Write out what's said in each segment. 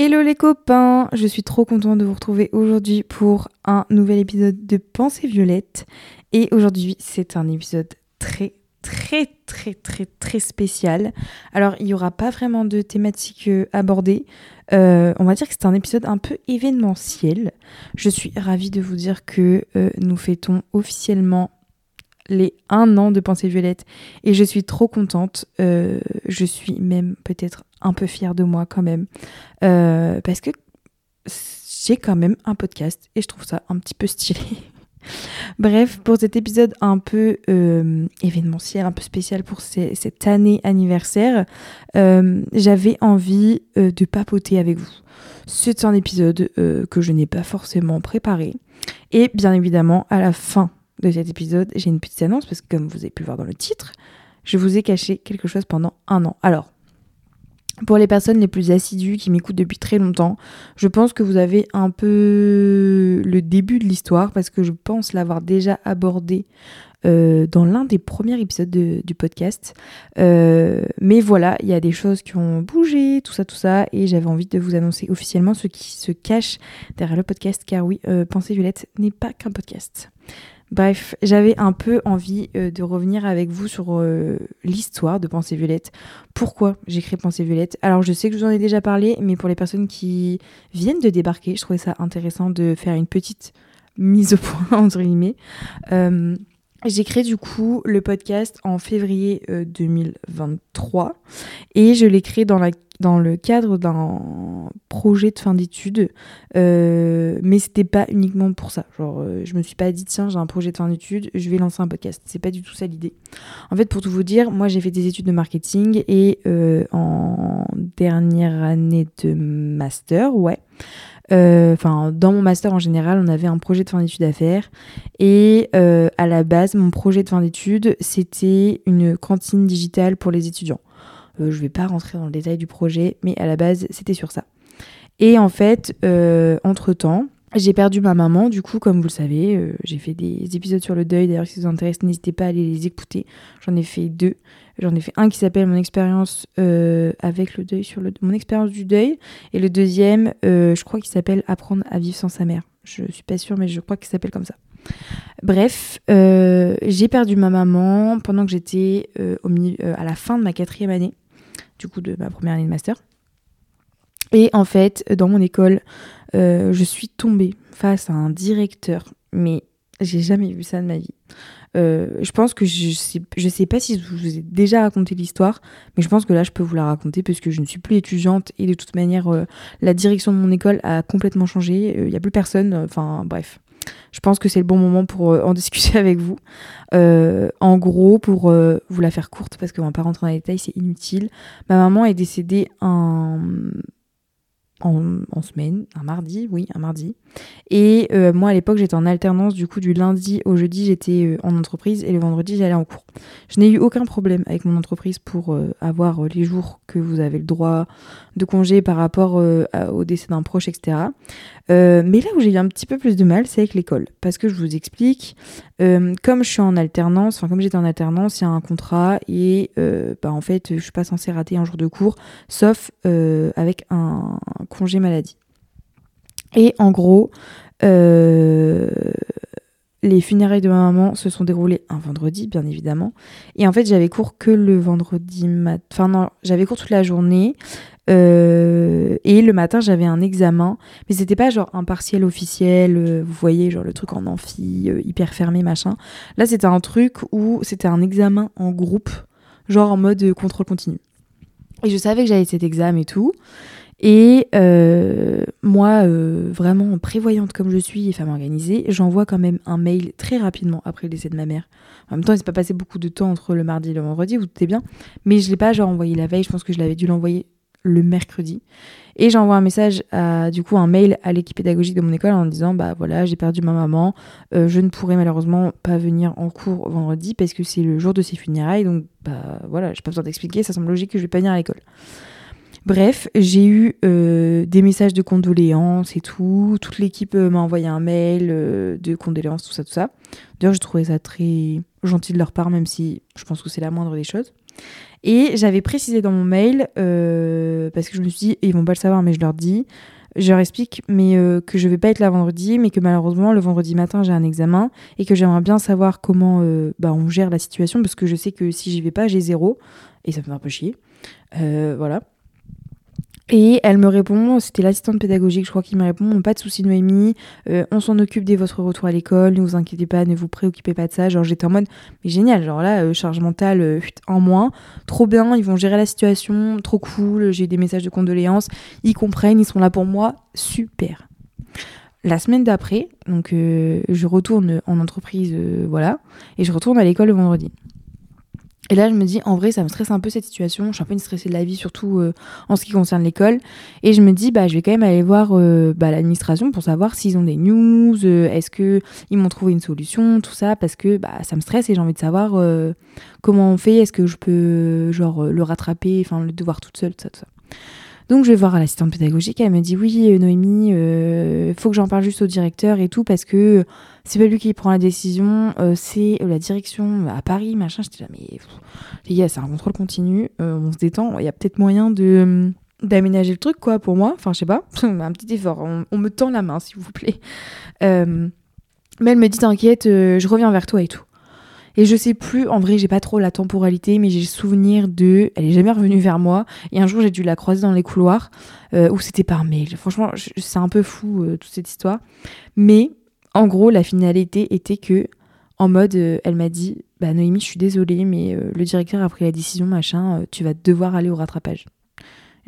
Hello les copains, je suis trop contente de vous retrouver aujourd'hui pour un nouvel épisode de Pensée Violette. Et aujourd'hui, c'est un épisode très très très très très spécial. Alors, il n'y aura pas vraiment de thématique euh, abordée. Euh, on va dire que c'est un épisode un peu événementiel. Je suis ravie de vous dire que euh, nous fêtons officiellement les un an de Pensée Violette et je suis trop contente. je suis même peut-être un peu fière de moi quand même. Euh, parce que j'ai quand même un podcast et je trouve ça un petit peu stylé. Bref, pour cet épisode un peu euh, événementiel, un peu spécial pour cette année anniversaire, euh, j'avais envie de papoter avec vous. C'est un épisode que je n'ai pas forcément préparé. Et bien évidemment, à la fin de cet épisode, j'ai une petite annonce parce que comme vous avez pu voir dans le titre, je vous ai caché quelque chose pendant un an. Alors, pour les personnes les plus assidues qui m'écoutent depuis très longtemps, je pense que vous avez un peu le début de l'histoire parce que je pense l'avoir déjà abordé euh, dans l'un des premiers épisodes du podcast. Euh, mais voilà, il y a des choses qui ont bougé, tout ça, tout ça, et j'avais envie de vous annoncer officiellement ce qui se cache derrière le podcast, car oui, euh, Pensée Violette n'est pas qu'un podcast. Bref, j'avais un peu envie euh, de revenir avec vous sur euh, l'histoire de Pensée Violette. Pourquoi j'ai créé Pensée Violette? Alors je sais que je vous en ai déjà parlé, mais pour les personnes qui viennent de débarquer, je trouvais ça intéressant de faire une petite mise au point, entre guillemets. Euh, j'ai créé du coup le podcast en février 2023 et je l'ai créé dans la dans le cadre d'un projet de fin d'études, euh, mais c'était pas uniquement pour ça. Genre, euh, je me suis pas dit tiens j'ai un projet de fin d'études, je vais lancer un podcast. C'est pas du tout ça l'idée. En fait, pour tout vous dire, moi j'ai fait des études de marketing et euh, en dernière année de master, ouais. Euh, enfin, dans mon master en général, on avait un projet de fin d'études à faire. Et à la base, mon projet de fin d'études, c'était une cantine digitale pour les étudiants. Euh, je vais pas rentrer dans le détail du projet, mais à la base, c'était sur ça. Et en fait, euh, entre-temps, j'ai perdu ma maman, du coup, comme vous le savez, euh, j'ai fait des épisodes sur le deuil. D'ailleurs, si ça vous intéresse, n'hésitez pas à aller les écouter. J'en ai fait deux. J'en ai fait un qui s'appelle Mon expérience avec le deuil, sur le... mon expérience du deuil. Et le deuxième, je crois qu'il s'appelle Apprendre à vivre sans sa mère. Je suis pas sûre, mais je crois qu'il s'appelle comme ça. Bref, j'ai perdu ma maman pendant que j'étais à la fin de ma quatrième année du coup de ma première année de master. Et en fait, dans mon école, euh, je suis tombée face à un directeur, mais j'ai jamais vu ça de ma vie. Euh, je pense que je sais, je sais pas si je vous ai déjà raconté l'histoire, mais je pense que là je peux vous la raconter parce que je ne suis plus étudiante et de toute manière euh, la direction de mon école a complètement changé. Il n'y a plus personne. Enfin bref je pense que c'est le bon moment pour euh, en discuter avec vous. Euh, en gros, pour euh, vous la faire courte, parce qu'on va pas rentrer dans les détails, c'est inutile. Ma maman est décédée en semaine, un mardi, oui, un mardi. Et euh, moi, à l'époque, j'étais en alternance, du coup, du lundi au jeudi, j'étais euh, en entreprise et le vendredi, j'allais en cours. Je n'ai eu aucun problème avec mon entreprise pour euh, avoir les jours que vous avez le droit de congé par rapport au décès d'un proche, etc. mais là où j'ai eu un petit peu plus de mal, c'est avec l'école. Parce que je vous explique, comme je suis en alternance, enfin, comme j'étais en alternance, il y a un contrat et bah, en fait, je suis pas censée rater un jour de cours, sauf avec un congé maladie. Et en gros, euh, les funérailles de ma maman se sont déroulées un vendredi, bien évidemment. Et en fait, j'avais cours que le vendredi matin. Enfin, non, j'avais cours toute la journée. Euh, et le matin, j'avais un examen. Mais c'était pas genre un partiel officiel, euh, vous voyez, genre le truc en amphi, hyper fermé, machin. Là, c'était un truc où c'était un examen en groupe, genre en mode contrôle continu. Et je savais que j'avais cet examen et tout. Et euh, moi, euh, vraiment prévoyante comme je suis et femme organisée, j'envoie quand même un mail très rapidement après le décès de ma mère. En même temps, il s'est pas passé beaucoup de temps entre le mardi et le vendredi, vous doutez bien. Mais je l'ai pas genre envoyé la veille, je pense que je l'avais dû l'envoyer le mercredi. Et j'envoie un message, à, du coup un mail à l'équipe pédagogique de mon école en disant bah voilà j'ai perdu ma maman, euh, je ne pourrai malheureusement pas venir en cours vendredi parce que c'est le jour de ses funérailles donc bah voilà j'ai pas besoin d'expliquer, ça semble logique que je vais pas venir à l'école. Bref, j'ai eu euh, des messages de condoléances et tout. Toute l'équipe euh, m'a envoyé un mail de condoléances, tout ça, tout ça. D'ailleurs, je trouvais ça très gentil de leur part, même si je pense que c'est la moindre des choses. Et j'avais précisé dans mon mail, euh, parce que je me suis dit, ils vont pas le savoir, mais je leur dis, je leur explique mais euh, que je vais pas être là vendredi, mais que malheureusement le vendredi matin j'ai un examen et que j'aimerais bien savoir comment euh, bah, on gère la situation parce que je sais que si j'y vais pas j'ai zéro et ça me fait un peu chier. voilà. Et elle me répond, c'était l'assistante pédagogique, je crois, qui me répond Pas de soucis, Noémie, euh, on s'en occupe dès votre retour à l'école, ne vous inquiétez pas, ne vous préoccupez pas de ça. Genre, j'étais en mode Mais génial, genre là, euh, charge mentale euh, en moins, trop bien, ils vont gérer la situation, trop cool, j'ai des messages de condoléances, ils comprennent, ils sont là pour moi, super. La semaine d'après, donc je retourne en entreprise, voilà, et je retourne à l'école le vendredi. Et là, je me dis, en vrai, ça me stresse un peu cette situation. Je suis un peu une stressée de la vie, surtout euh, en ce qui concerne l'école. Et je me dis, bah, je vais quand même aller voir euh, bah, l'administration pour savoir s'ils ont des news, euh, est-ce qu'ils m'ont trouvé une solution, tout ça, parce que bah, ça me stresse et j'ai envie de savoir comment on fait, est-ce que je peux genre le rattraper, enfin le devoir toute seule, tout ça, tout ça. Donc je vais voir l'assistante pédagogique, elle me dit oui Noémie, il faut que j'en parle juste au directeur et tout parce que c'est pas lui qui prend la décision, euh, c'est la direction à Paris, machin. J'étais là, mais les gars, c'est un contrôle continu, euh, on se détend, il y a peut-être moyen de d'aménager le truc, quoi, pour moi. Enfin, je sais pas, un petit effort, on, me tend la main, s'il vous plaît. Euh, mais elle me dit, t'inquiète, je reviens vers toi et tout. Et je sais plus, en vrai, j'ai pas trop la temporalité, mais j'ai le souvenir de. Elle est jamais revenue vers moi. Et un jour, j'ai dû la croiser dans les couloirs, où c'était par mail. Franchement, c'est un peu fou, toute cette histoire. Mais en gros, la finalité était que, en mode, euh, elle m'a dit Bah, Noémie, je suis désolée, mais euh, le directeur a pris la décision, machin, euh, tu vas devoir aller au rattrapage.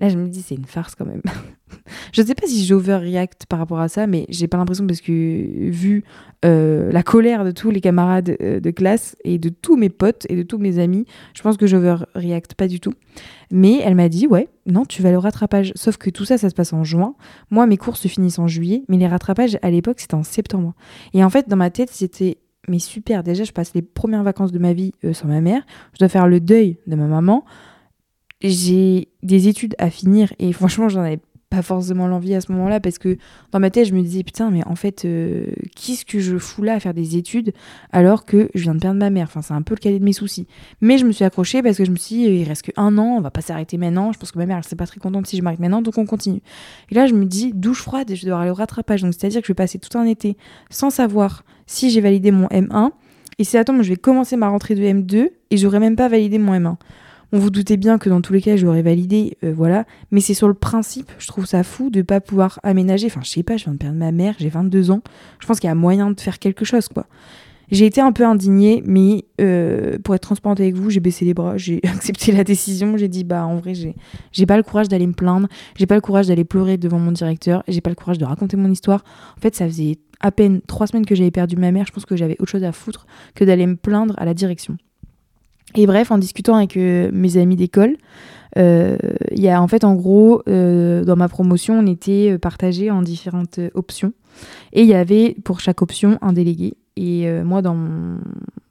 Là, je me dis C'est une farce quand même. je ne sais pas si j'overreact par rapport à ça, mais j'ai pas l'impression parce que, vu la colère de tous les camarades de classe et de tous mes potes et de tous mes amis, je pense que j'overreact pas du tout. Mais elle m'a dit, ouais, non, tu vas au rattrapage. Sauf que tout ça, ça se passe en juin. Moi, mes cours se finissent en juillet, mais les rattrapages, à l'époque, c'était en septembre. Et en fait, dans ma tête, c'était, mais super, déjà, je passe les premières vacances de ma vie euh, sans ma mère. Je dois faire le deuil de ma maman. J'ai des études à finir et franchement, j'en avais pas forcément l'envie à ce moment-là parce que dans ma tête je me disais putain mais en fait euh, qu'est-ce que je fous là à faire des études alors que je viens de perdre ma mère? Enfin c'est un peu le cadet de mes soucis. Mais je me suis accrochée parce que je me suis dit il reste que un an on va pas s'arrêter maintenant. Je pense que ma mère elle serait pas très contente si je m'arrête maintenant donc on continue. Et là je me dis douche froide et je dois aller au rattrapage. Donc c'est à dire que je vais passer tout un été sans savoir si j'ai validé mon M1 et c'est attends je vais commencer ma rentrée de M2 et j'aurais même pas validé mon M1 on vous doutait bien que dans tous les cas, je l'aurais validé, euh, voilà. Mais c'est sur le principe, je trouve ça fou de pas pouvoir aménager. Enfin, je sais pas, je viens de perdre ma mère, j'ai 22 ans. Je pense qu'il y a moyen de faire quelque chose, quoi. J'ai été un peu indignée, mais euh, pour être transparente avec vous, j'ai baissé les bras, j'ai accepté la décision. J'ai dit, bah en vrai, j'ai, j'ai pas le courage d'aller me plaindre, j'ai pas le courage d'aller pleurer devant mon directeur, j'ai pas le courage de raconter mon histoire. En fait, ça faisait à peine trois semaines que j'avais perdu ma mère. Je pense que j'avais autre chose à foutre que d'aller me plaindre à la direction. Et bref, en discutant avec euh, mes amis d'école, euh, il y a en fait en gros euh, dans ma promotion on était partagé en différentes options. Et il y avait pour chaque option un délégué. Et moi dans mon...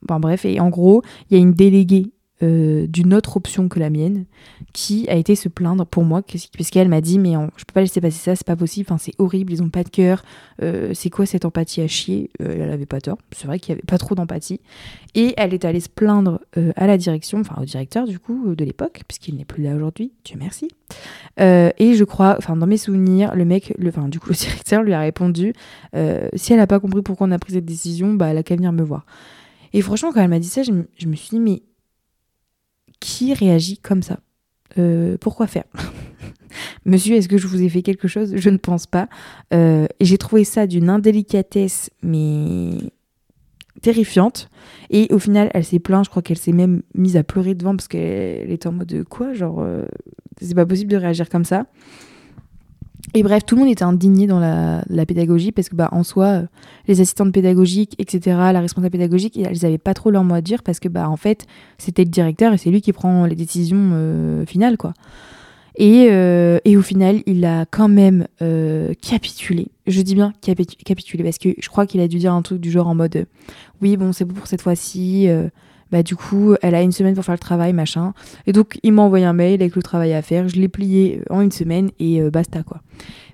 enfin bref et en gros il y a une déléguée euh, d'une autre option que la mienne qui a été se plaindre pour moi parce qu'elle m'a dit mais je peux pas laisser passer ça c'est pas possible c'est horrible ils ont pas de cœur euh, c'est quoi cette empathie à chier? Euh, elle avait pas tort c'est vrai qu'il y avait pas trop d'empathie. Et elle est allée se plaindre à la direction enfin au directeur du coup de l'époque puisqu'il n'est plus là aujourd'hui Dieu merci. Et je crois enfin dans mes souvenirs le mec enfin du coup le directeur lui a répondu si elle a pas compris pourquoi on a pris cette décision bah elle a qu'à venir me voir. Et franchement quand elle m'a dit ça je me suis dit mais qui réagit comme ça euh, Pourquoi faire? Monsieur, est-ce que je vous ai fait quelque chose? Je ne pense pas. Euh, j'ai trouvé ça d'une indélicatesse, mais terrifiante. Et au final, elle s'est plainte. Je crois qu'elle s'est même mise à pleurer devant parce qu'elle était en mode quoi? Genre, euh, c'est pas possible de réagir comme ça. Et bref, tout le monde était indigné dans la, pédagogie parce que, bah, en soi, euh, les assistantes pédagogiques, etc., la responsable pédagogique, elles n'avaient pas trop leur mot à dire parce que, bah, en fait, c'était le directeur et c'est lui qui prend les décisions euh, finales, quoi. Et, euh, et, au final, il a quand même capitulé. Je dis bien capitulé parce que je crois qu'il a dû dire un truc du genre en mode oui, bon, c'est bon pour cette fois-ci bah du coup, elle a une semaine pour faire le travail, machin. Et donc, il m'a envoyé un mail avec le travail à faire. Je l'ai plié en une semaine et euh, basta, quoi.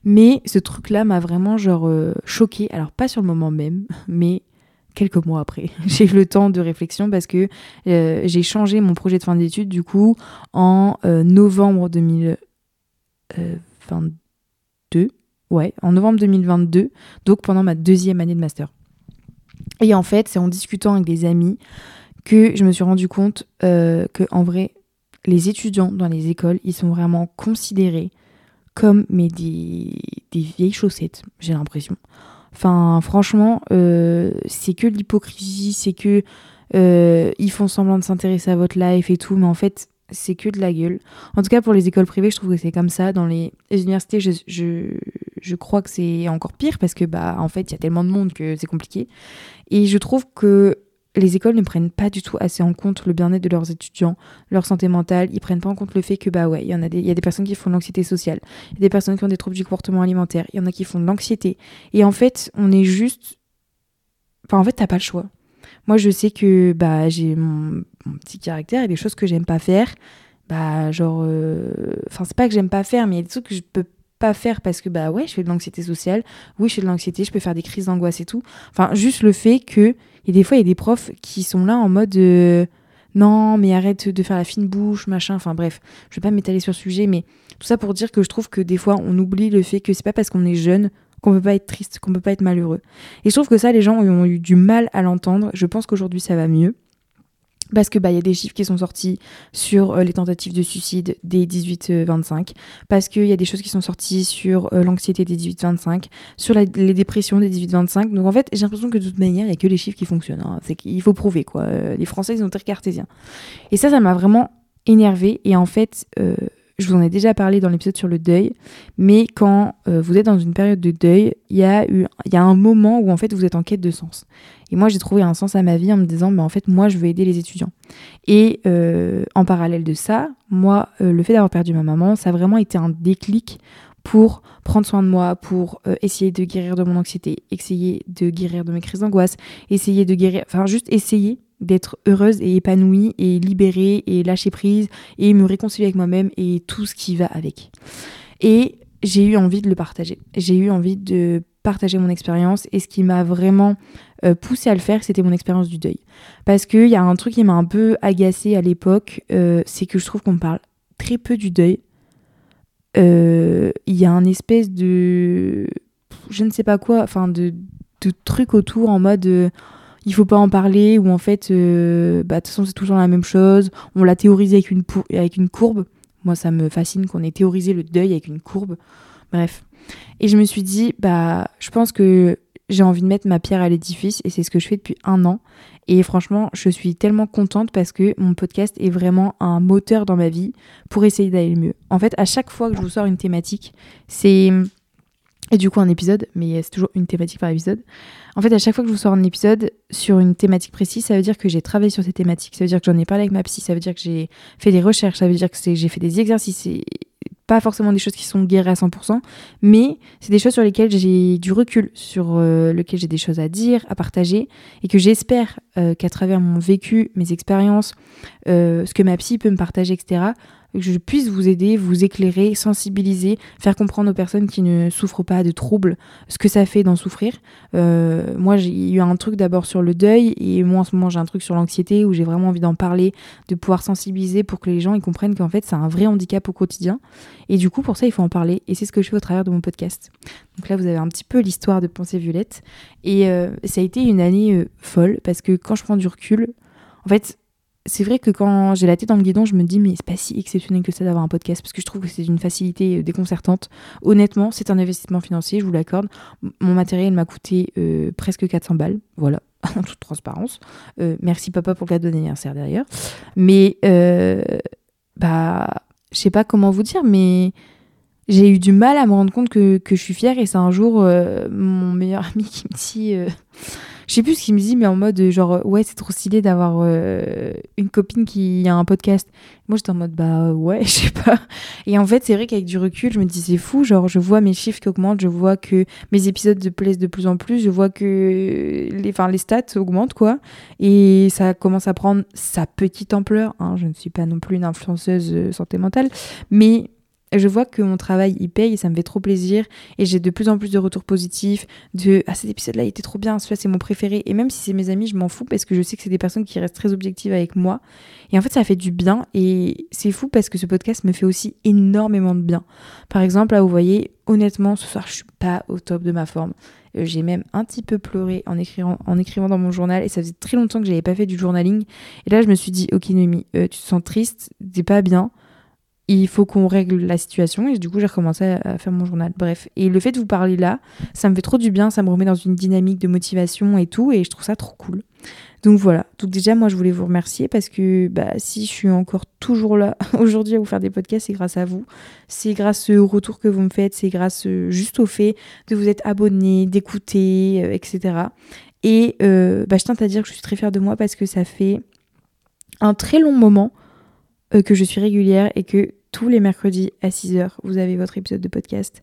Mais ce truc-là m'a vraiment, genre, euh, choqué. Alors, pas sur le moment même, mais quelques mois après. j'ai eu le temps de réflexion parce que euh, j'ai changé mon projet de fin d'études du coup en euh, novembre 2022. Ouais, en novembre 2022, donc pendant ma deuxième année de master. Et en fait, c'est en discutant avec des amis que je me suis rendu compte euh, que en vrai, les étudiants dans les écoles, ils sont vraiment considérés comme mais des, vieilles chaussettes, j'ai l'impression. Enfin, franchement, euh, c'est que l'hypocrisie, c'est que euh, ils font semblant de s'intéresser à votre life et tout, mais en fait, c'est que de la gueule. En tout cas, pour les écoles privées, je trouve que c'est comme ça. Dans les, universités, je, je, je, crois que c'est encore pire parce que, bah, en fait, il y a tellement de monde que c'est compliqué. Et je trouve que les écoles ne prennent pas du tout assez en compte le bien-être de leurs étudiants, leur santé mentale. Ils prennent pas en compte le fait que, bah ouais, il y, en a des, personnes qui font de l'anxiété sociale, il y a des personnes qui ont des troubles du comportement alimentaire, il y en a qui font de l'anxiété. Et en fait, on est juste. Enfin, en fait, t'as pas le choix. Moi, je sais que bah, j'ai mon, petit caractère et des choses que j'aime pas faire. Bah, genre. euh, Enfin, c'est pas que j'aime pas faire, mais il y a des trucs que je peux faire parce que, bah ouais, je fais de l'anxiété sociale. Oui, je fais de l'anxiété, je peux faire des crises d'angoisse et tout. Enfin, juste le fait que et des fois, il y a des profs qui sont là en mode euh, non, mais arrête de faire la fine bouche, machin. Enfin bref, je vais pas m'étaler sur ce sujet, mais tout ça pour dire que je trouve que des fois, on oublie le fait que c'est pas parce qu'on est jeune qu'on peut pas être triste, qu'on peut pas être malheureux. Et je trouve que ça, les gens ont eu du mal à l'entendre. Je pense qu'aujourd'hui, ça va mieux parce que bah il y a des chiffres qui sont sortis sur euh, les tentatives de suicide des 18-25, parce qu'il y a des choses qui sont sorties sur euh, l'anxiété des 18-25, sur les dépressions des 18-25. Donc en fait, j'ai l'impression que de toute manière, il n'y a que les chiffres qui fonctionnent. Hein. C'est qu'il faut prouver quoi. Euh, les Français, ils sont très cartésiens. Et ça, ça m'a vraiment énervé. Et en fait, je vous en ai déjà parlé dans l'épisode sur le deuil, mais quand euh, vous êtes dans une période de deuil, il y, a y a un moment où en fait vous êtes en quête de sens. Moi j'ai trouvé un sens à ma vie en me disant, mais en fait moi je veux aider les étudiants. Et euh, en parallèle de ça, moi euh, le fait d'avoir perdu ma maman, ça a vraiment été un déclic pour prendre soin de moi, pour euh, essayer de guérir de mon anxiété, essayer de guérir de mes crises d'angoisse, essayer de guérir, enfin juste essayer d'être heureuse et épanouie et libérée et lâcher prise et me réconcilier avec moi-même et tout ce qui va avec. Et j'ai eu envie de le partager. J'ai eu envie de partager mon expérience et ce qui m'a vraiment euh, poussé à le faire, c'était mon expérience du deuil. Parce qu'il y a un truc qui m'a un peu agacé à l'époque, euh, c'est que je trouve qu'on parle très peu du deuil. Euh, Il y a un espèce de... je ne sais pas quoi, enfin de, de truc autour en mode il faut pas en parler, ou en fait, euh, bah, de toute façon, c'est toujours la même chose. On l'a théorisé avec une, avec une courbe. Moi, ça me fascine qu'on ait théorisé le deuil avec une courbe. Bref. Et je me suis dit, bah, je pense que j'ai envie de mettre ma pierre à l'édifice, et c'est ce que je fais depuis un an. Et franchement, je suis tellement contente parce que mon podcast est vraiment un moteur dans ma vie pour essayer d'aller mieux. En fait, à chaque fois que je vous sors une thématique, c'est et du coup un épisode, mais c'est toujours une thématique par épisode. En fait, à chaque fois que je vous sors un épisode sur une thématique précise, ça veut dire que j'ai travaillé sur cette thématique, ça veut dire que j'en ai parlé avec ma psy, ça veut dire que j'ai fait des recherches, ça veut dire que j'ai fait des exercices, pas forcément des choses qui sont guéries à 100%, mais c'est des choses sur lesquelles j'ai du recul, sur euh, lesquelles j'ai des choses à dire, à partager, et que j'espère euh, qu'à travers mon vécu, mes expériences, euh, ce que ma psy peut me partager, etc., que je puisse vous aider, vous éclairer, sensibiliser, faire comprendre aux personnes qui ne souffrent pas de troubles ce que ça fait d'en souffrir. Euh, moi, j'ai eu un truc d'abord sur le deuil et moi en ce moment j'ai un truc sur l'anxiété où j'ai vraiment envie d'en parler, de pouvoir sensibiliser pour que les gens ils comprennent qu'en fait c'est un vrai handicap au quotidien. Et du coup, pour ça, il faut en parler et c'est ce que je fais au travers de mon podcast. Donc là, vous avez un petit peu l'histoire de Pensée Violette et euh, ça a été une année euh, folle parce que quand je prends du recul, en fait, c'est vrai que quand j'ai la tête dans le guidon, je me dis, mais c'est pas si exceptionnel que ça d'avoir un podcast, parce que je trouve que c'est d'une facilité euh, déconcertante. Honnêtement, c'est un investissement financier, je vous l'accorde. Mon matériel m'a coûté euh, presque 400 balles, voilà, en toute transparence. Euh, merci papa pour le cadeau d'anniversaire derrière. Mais, bah, je sais pas comment vous dire, mais j'ai eu du mal à me rendre compte que, que je suis fière, et c'est un jour mon meilleur ami qui me dit je sais plus ce qu'il me dit, mais en mode genre, ouais, c'est trop stylé d'avoir euh, une copine qui a un podcast. Moi, j'étais en mode, bah ouais, je sais pas. Et en fait, c'est vrai qu'avec du recul, je me dis, c'est fou. Genre, je vois mes chiffres qui augmentent, je vois que mes épisodes me plaisent de plus en plus, je vois que les, enfin, les stats augmentent, quoi. Et ça commence à prendre sa petite ampleur. Hein. Je ne suis pas non plus une influenceuse euh, santé mentale, mais je vois que mon travail il paye et ça me fait trop plaisir. Et j'ai de plus en plus de retours positifs de ah cet épisode là il était trop bien. Celui-là c'est mon préféré et même si c'est mes amis je m'en fous parce que je sais que c'est des personnes qui restent très objectives avec moi. Et en fait ça fait du bien. Et c'est fou parce que ce podcast me fait aussi énormément de bien. Par exemple là vous voyez honnêtement ce soir je suis pas au top de ma forme. Euh, j'ai même un petit peu pleuré en écrivant, en écrivant dans mon journal et ça faisait très longtemps que j'avais pas fait du journaling. Et là je me suis dit ok Noémie euh, tu te sens triste. T'es pas bien il faut qu'on règle la situation et du coup j'ai recommencé à faire mon journal. Bref, et le fait de vous parler là, ça me fait trop du bien, ça me remet dans une dynamique de motivation et tout et je trouve ça trop cool. Donc voilà, donc déjà moi je voulais vous remercier parce que bah, si je suis encore toujours là aujourd'hui à vous faire des podcasts, c'est grâce à vous. C'est grâce au retour que vous me faites, c'est grâce euh, juste au fait de vous être abonné, d'écouter, euh, etc. Et euh, bah, je tiens à dire que je suis très fière de moi parce que ça fait un très long moment euh, que je suis régulière et que tous les mercredis à 6h, vous avez votre épisode de podcast.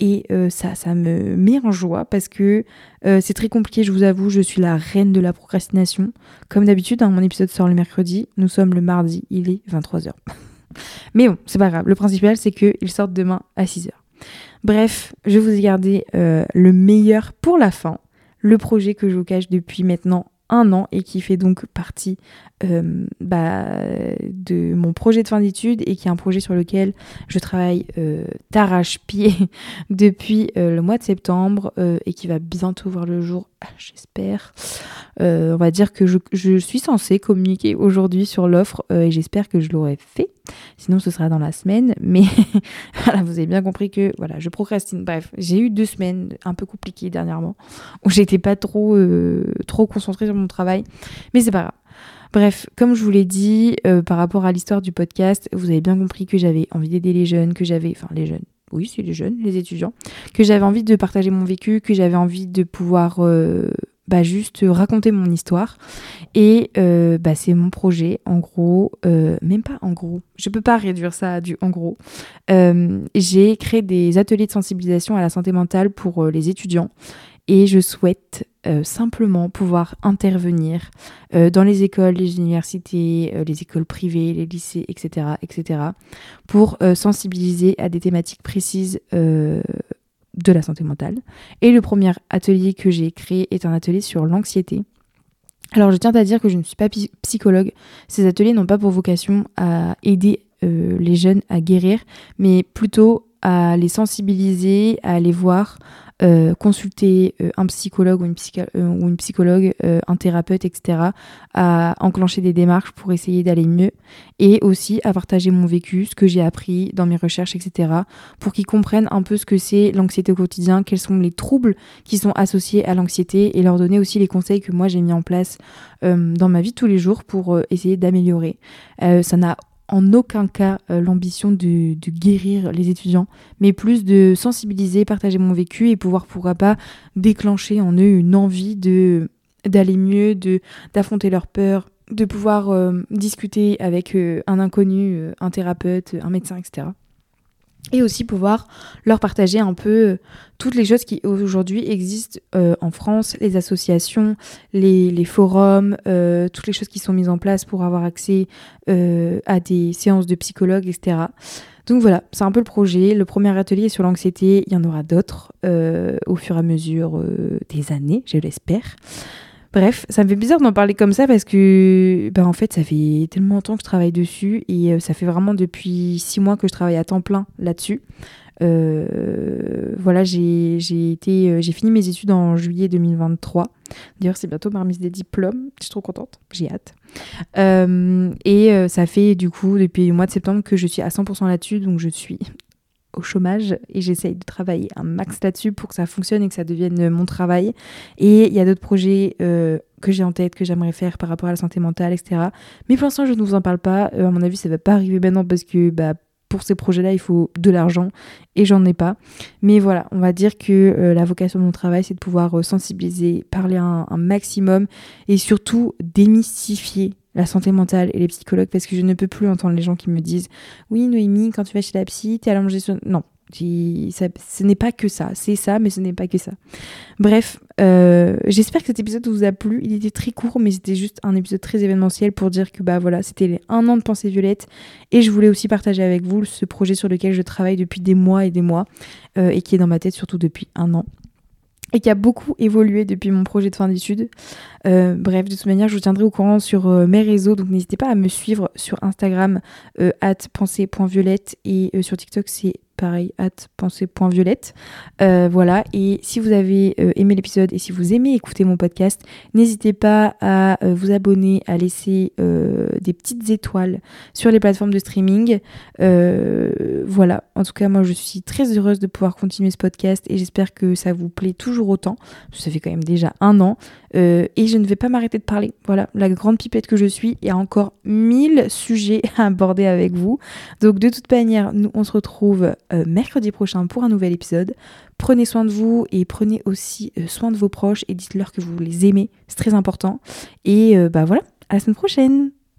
Et euh, ça, ça me met en joie parce que euh, c'est très compliqué, je vous avoue, je suis la reine de la procrastination. Comme d'habitude, hein, mon épisode sort le mercredi, nous sommes le mardi, il est 23h. Mais bon, c'est pas grave, le principal c'est qu'il sorte demain à 6h. Bref, je vous ai gardé le meilleur pour la fin, le projet que je vous cache depuis maintenant un an et qui fait donc partie euh, bah, de mon projet de fin d'études et qui est un projet sur lequel je travaille euh, d'arrache-pied depuis euh, le mois de septembre euh, et qui va bientôt voir le jour, j'espère. on va dire que je, je suis censée communiquer aujourd'hui sur l'offre et j'espère que je l'aurai fait. Sinon, ce sera dans la semaine. Mais vous avez bien compris que voilà, je procrastine. Bref, j'ai eu deux semaines un peu compliquées dernièrement où j'étais pas trop, trop concentrée sur mon travail. Mais c'est pas grave. Bref, comme je vous l'ai dit, euh, par rapport à l'histoire du podcast, vous avez bien compris que j'avais envie d'aider les jeunes, que j'avais, enfin les jeunes, oui, c'est les jeunes, les étudiants, que j'avais envie de partager mon vécu, que j'avais envie de pouvoir euh, bah, juste raconter mon histoire. Et euh, bah, c'est mon projet, en gros, même pas en gros, je peux pas réduire ça à du en gros. J'ai créé des ateliers de sensibilisation à la santé mentale pour les étudiants et je souhaite euh, simplement pouvoir intervenir euh, dans les écoles, les universités, euh, les écoles privées, les lycées, etc., etc., pour sensibiliser à des thématiques précises de la santé mentale. Et le premier atelier que j'ai créé est un atelier sur l'anxiété. Alors je tiens à dire que je ne suis pas psychologue. Ces ateliers n'ont pas pour vocation à aider les jeunes à guérir, mais plutôt à les sensibiliser, à les voir, euh, consulter euh, un psychologue ou une, euh, psychologue, un thérapeute, etc., à enclencher des démarches pour essayer d'aller mieux et aussi à partager mon vécu, ce que j'ai appris dans mes recherches, etc., pour qu'ils comprennent un peu ce que c'est l'anxiété au quotidien, quels sont les troubles qui sont associés à l'anxiété et leur donner aussi les conseils que moi j'ai mis en place dans ma vie tous les jours pour essayer d'améliorer. ça n'a en aucun cas euh, l'ambition de, guérir les étudiants, mais plus de sensibiliser, partager mon vécu et pouvoir, pourra pas, déclencher en eux une envie de d'aller mieux, de d'affronter leurs peurs, de pouvoir euh, discuter avec euh, un inconnu, un thérapeute, un médecin, etc et aussi pouvoir leur partager un peu euh, toutes les choses qui aujourd'hui existent euh, en France, les associations, les, forums, euh, toutes les choses qui sont mises en place pour avoir accès à des séances de psychologues, etc. Donc voilà, c'est un peu le projet. Le premier atelier sur l'anxiété, il y en aura d'autres au fur et à mesure des années, je l'espère. Bref, ça me fait bizarre d'en parler comme ça parce que, ben en fait, ça fait tellement longtemps que je travaille dessus et euh, ça fait vraiment depuis six mois que je travaille à temps plein là-dessus. Euh, voilà, j'ai été, euh, j'ai fini mes études en juillet 2023. D'ailleurs, c'est bientôt ma remise des diplômes. Je suis trop contente. J'ai hâte. et ça fait du coup depuis le mois de septembre que je suis à 100% là-dessus, donc je suis au chômage et j'essaye de travailler un max là-dessus pour que ça fonctionne et que ça devienne mon travail. Et il y a d'autres projets euh, que j'ai en tête, que j'aimerais faire par rapport à la santé mentale, etc. Mais pour l'instant, je ne vous en parle pas. Euh, à mon avis, ça va pas arriver maintenant parce que bah, pour ces projets-là, il faut de l'argent et j'en ai pas. Mais voilà, on va dire que euh, la vocation de mon travail, c'est de pouvoir sensibiliser, parler un maximum et surtout démystifier la santé mentale et les psychologues parce que je ne peux plus entendre les gens qui me disent Oui, Noémie, quand tu vas chez la psy, t'es allongée sur. Non, ce n'est pas que ça. C'est ça, mais ce n'est pas que ça. Bref, euh, j'espère que cet épisode vous a plu. Il était très court, mais c'était juste un épisode très événementiel pour dire que bah voilà, c'était un an de pensée violette. Et je voulais aussi partager avec vous ce projet sur lequel je travaille depuis des mois et des mois euh, et qui est dans ma tête surtout depuis un an et qui a beaucoup évolué depuis mon projet de fin d'études. Euh, bref, de toute manière, je vous tiendrai au courant sur mes réseaux, donc n'hésitez pas à me suivre sur Instagram, at pensée.violette, et sur TikTok, c'est pareil, at pensée.violette. Euh, voilà, et si vous avez euh, aimé l'épisode et si vous aimez écouter mon podcast, n'hésitez pas à euh, vous abonner, à laisser des petites étoiles sur les plateformes de streaming. voilà, en tout cas, moi je suis très heureuse de pouvoir continuer ce podcast et j'espère que ça vous plaît toujours autant. Ça fait quand même déjà un an. et je ne vais pas m'arrêter de parler. Voilà, la grande pipette que je suis, il y a encore mille sujets à aborder avec vous. Donc de toute manière, nous on se retrouve euh, mercredi prochain pour un nouvel épisode. Prenez soin de vous et prenez aussi euh, soin de vos proches et dites-leur que vous les aimez, c'est très important. Et euh, bah voilà, à la semaine prochaine